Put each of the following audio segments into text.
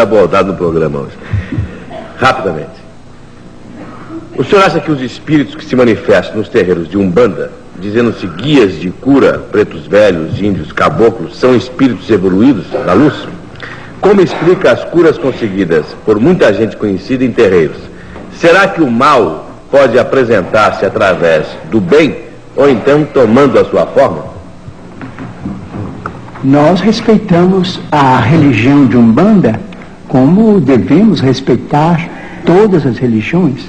abordado no programa hoje. Rapidamente. O senhor acha que os espíritos que se manifestam nos terreiros de Umbanda, dizendo-se guias de cura, pretos velhos, índios, caboclos, são espíritos evoluídos da luz? Como explica as curas conseguidas por muita gente conhecida em terreiros? Será que o mal pode apresentar-se através do bem ou então tomando a sua forma? Nós respeitamos a religião de Umbanda como devemos respeitar todas as religiões.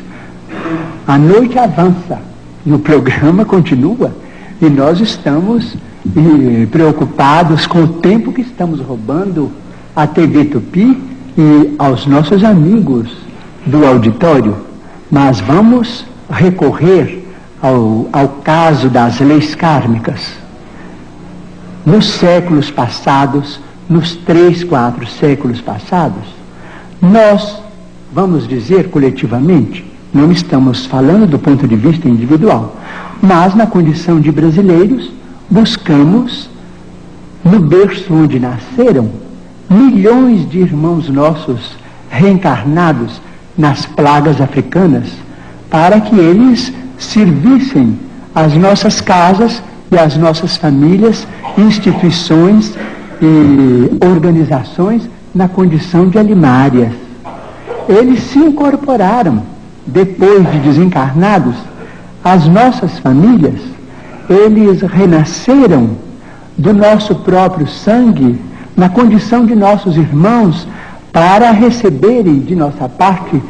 A noite avança e o programa continua e nós estamos eh, preocupados com o tempo que estamos roubando à TV Tupi e aos nossos amigos do auditório. Mas vamos recorrer ao, ao caso das leis kármicas. Nos séculos passados, nos três, quatro séculos passados, nós, vamos dizer coletivamente, não estamos falando do ponto de vista individual, mas na condição de brasileiros, buscamos, no berço onde nasceram, milhões de irmãos nossos reencarnados nas plagas africanas, para que eles servissem as nossas casas e as nossas famílias, instituições e organizações na condição de animárias. Eles se incorporaram, depois de desencarnados, às nossas famílias, eles renasceram do nosso próprio sangue, na condição de nossos irmãos, para receberem de nossa parte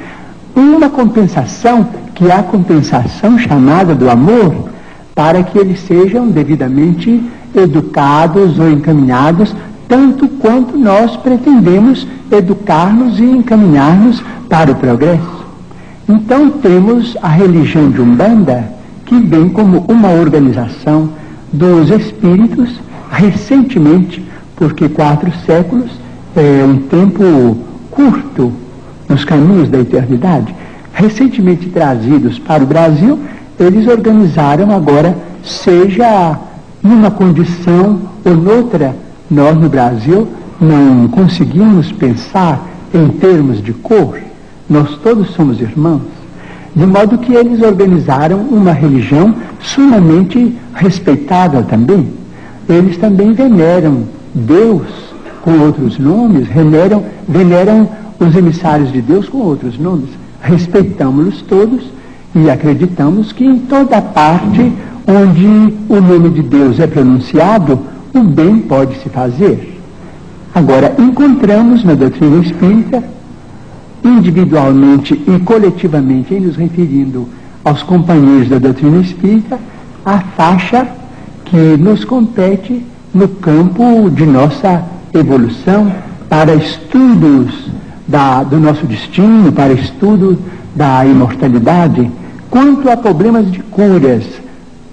uma compensação, que é a compensação chamada do amor, para que eles sejam devidamente educados ou encaminhados, tanto quanto nós pretendemos educar-nos e encaminhar-nos para o progresso. Então temos a religião de Umbanda, que vem como uma organização dos espíritos, recentemente, porque quatro séculos é um tempo curto nos caminhos da eternidade, recentemente trazidos para o Brasil, eles organizaram agora, seja numa condição ou noutra, nós no Brasil não conseguimos pensar em termos de cor, nós todos somos irmãos, de modo que eles organizaram uma religião sumamente respeitável também. Eles também veneram Deus com outros nomes, veneram, veneram os emissários de Deus com outros nomes. Respeitamos-los todos e acreditamos que em toda parte onde o nome de Deus é pronunciado, o bem pode se fazer. Agora, encontramos na doutrina espírita, individualmente e coletivamente, em nos referindo aos companheiros da doutrina espírita, a faixa que nos compete no campo de nossa evolução para estudos da, do nosso destino, para estudo da imortalidade, quanto a problemas de curas.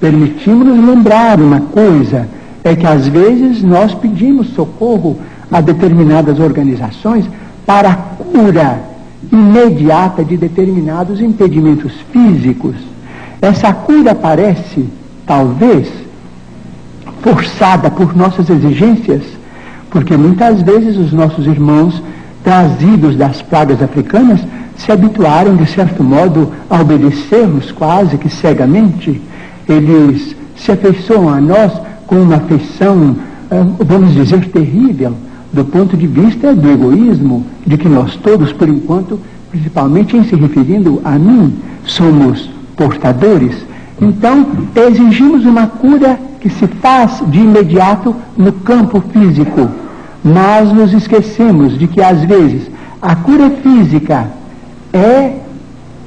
Permitimos-nos lembrar uma coisa, é que às vezes nós pedimos socorro a determinadas organizações para a cura imediata de determinados impedimentos físicos. Essa cura parece, talvez, forçada por nossas exigências, porque muitas vezes os nossos irmãos trazidos das pragas africanas se habituaram, de certo modo, a obedecermos quase que cegamente. Eles se afeiçoam a nós com uma afeição, eh, vamos dizer, terrível, do ponto de vista do egoísmo, de que nós todos, por enquanto, principalmente em se referindo a mim, somos portadores. Então, exigimos uma cura que se faz de imediato no campo físico, mas nos esquecemos de que, às vezes, a cura física é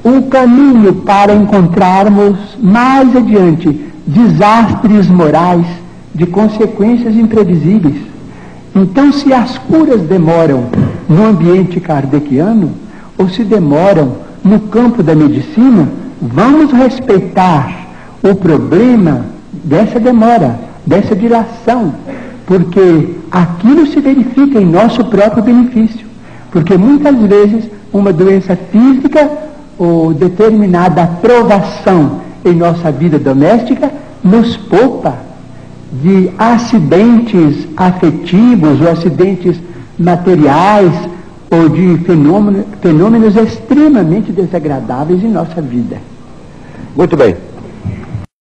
um caminho para encontrarmos mais adiante desastres morais de consequências imprevisíveis. Então, se as curas demoram no ambiente kardeciano, ou se demoram no campo da medicina, vamos respeitar o problema dessa demora, dessa dilação, porque aquilo se verifica em nosso próprio benefício. Porque muitas vezes uma doença física ou determinada provação em nossa vida doméstica nos poupa de acidentes afetivos ou acidentes materiais ou de fenômeno, fenômenos extremamente desagradáveis em nossa vida. Muito bem.